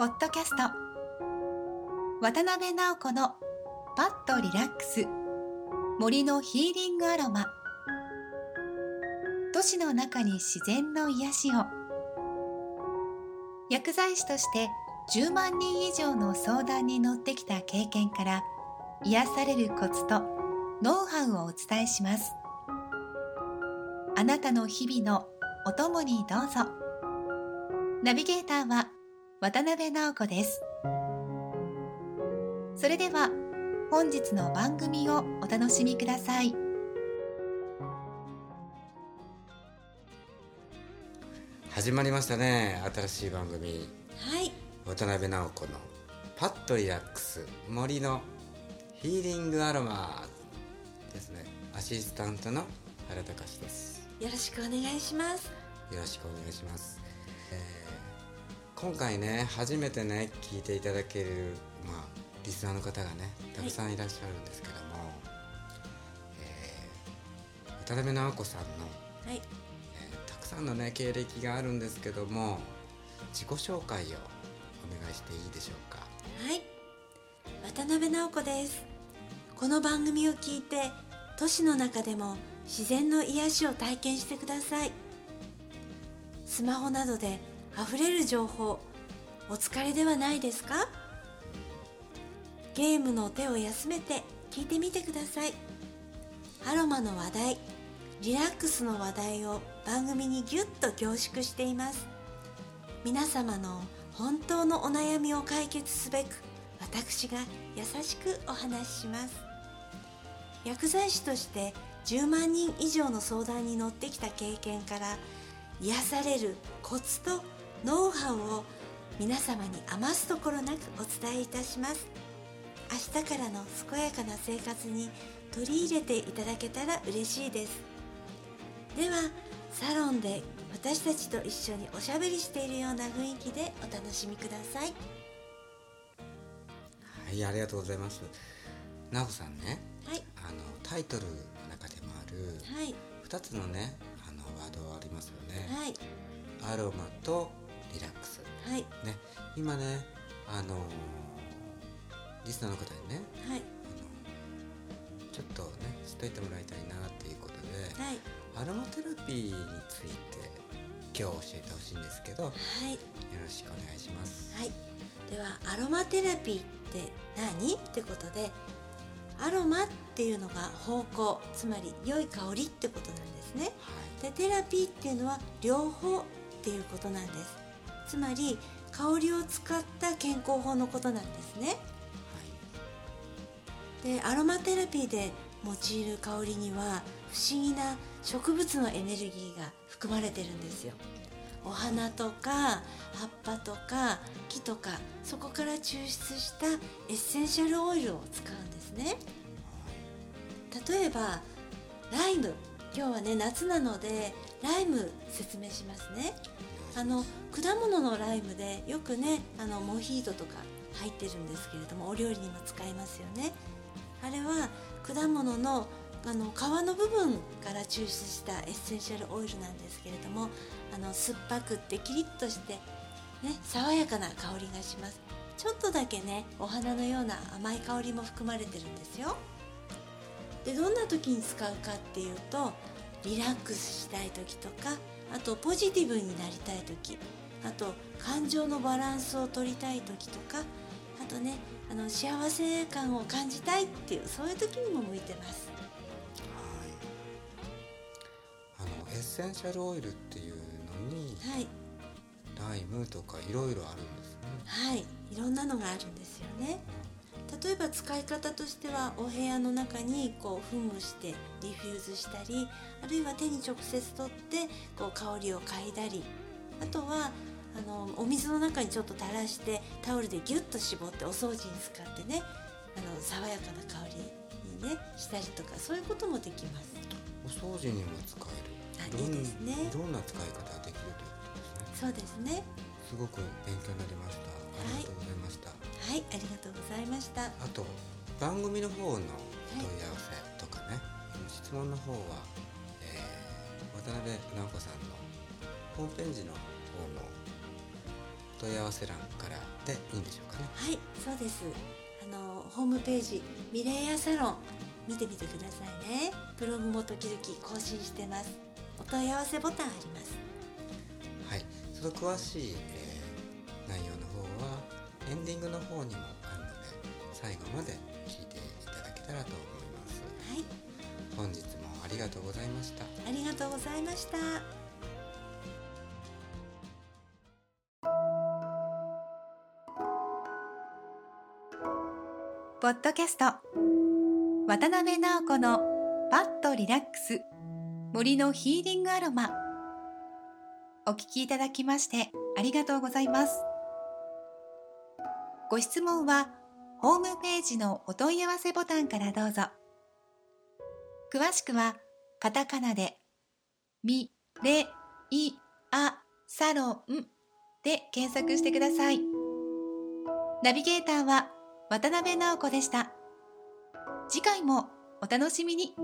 ポッドキャスト。渡辺直子のパッとリラックス。森のヒーリングアロマ。都市の中に自然の癒しを。薬剤師として10万人以上の相談に乗ってきた経験から癒されるコツとノウハウをお伝えします。あなたの日々のお供にどうぞ。ナビゲーターは渡辺直子です。それでは本日の番組をお楽しみください。始まりましたね新しい番組。はい。渡辺直子のパッとリラックス森のヒーリングアロマですね。アシスタントの原隆です。よろしくお願いします。よろしくお願いします、えー今回ね初めてね聞いていただけるまあリスナーの方がねたくさんいらっしゃるんですけども、えー渡辺直子さんのはい。えーたくさんのね経歴があるんですけども自己紹介をお願いしていいでしょうか？はい。渡辺直子です。この番組を聞いて都市の中でも自然の癒しを体験してください。スマホなどで溢れる情報お疲れではないですか？ゲームの手を休めて聞いてみてください。アロマの話題リラックスの話題を番組にぎゅっと凝縮しています。皆様の本当のお悩みを解決すべく私が優しくお話しします。薬剤師として10万人以上の相談に乗ってきた経験から癒されるコツとノウハウを皆様に余すところなくお伝えいたします。明日からの健やかな生活に取り入れていただけたら嬉しいです。ではサロンで私たちと一緒におしゃべりしているような雰囲気でお楽しみください。はいありがとうございます。直子さんね。はい。あのタイトルの中でもあるはい。2つのねードありますよね、はい。アロマとリラックス。はい。ね。今ねあのリスナーの方にねはい。あのちょっとね知っといてもらいたいなっていうことで、はい。アロマテラピーについて今日教えてほしいんですけどよはい。ろしくお願いします。はい。ではアロマテラピーって何？ってことでアロマっていうのが方向つまり良い香りってことなんですね。はい。でテラピーっていうのは両方っていうことなんです。つまり香りを使った健康法のことなんですね。でアロマテラピーで用いる香りには不思議な植物のエネルギーが含まれてるんですよ。お花とか葉っぱとか木とかそこから抽出したエッセンシャルオイルを使う。んですね。例えばライム。今日はね夏なのでライム説明しますね。あの果物のライムでよくねあのモヒートとか入ってるんですけれどもお料理にも使いますよね。あれは果物のあの皮の部分から抽出したエッセンシャルオイルなんですけれどもあの酸っぱくってキリッとして、ね、爽やかな香りがします。ちょっとだけねお花のような甘い香りも含まれてるんですよ。でどんな時に使うかっていうとリラックスしたい時とかあとポジティブになりたい時あと感情のバランスを取りたい時とかあとねあの幸せ感を感じたいっていうそういう時にも向いてます。はい。あのエッセンシャルオイルっていうのにはい。ライムとかいろいろあるんですねはいいろんなのがあるんですよね。例えば使い方としてはお部屋の中にこう噴霧してディフューズしたりあるいは手に直接取ってこう香りを嗅いだり。あとはあのお水の中にちょっと垂らしてタオルでギュッと絞ってお掃除に使ってねあの爽やかな香りにねしたりとかそういうこともできます。お掃除にも使える。あいいですね。いろんな使い方ができるということですね。そうですね。すごく勉強になりました。ありがとうございました、はい、ありがとうございました。あと番組の方の問い合わせとかね、質問の方は、えー渡辺直子さんのホームページの方の問い合わせ欄からでいいんでしょうかね。はい。そうです。あのホームページミレイヤサロン見てみてくださいね。ブログも時々更新してます。お問い合わせボタンあります。はい。その詳しい、えエンディングの方にもあるので最後まで聞いていただけたらと思います。はい。本日もありがとうございました。ありがとうございました。ポッドキャスト。渡辺直子のパッとリラックス。森のヒーリングアロマ。お聞きいただきましてありがとうございますご質問はホームページのお問い合わせボタンからどうぞ詳しくはカタカナでミレイアサロンで検索してくださいナビゲーターは渡辺直子でした。次回もお楽しみに。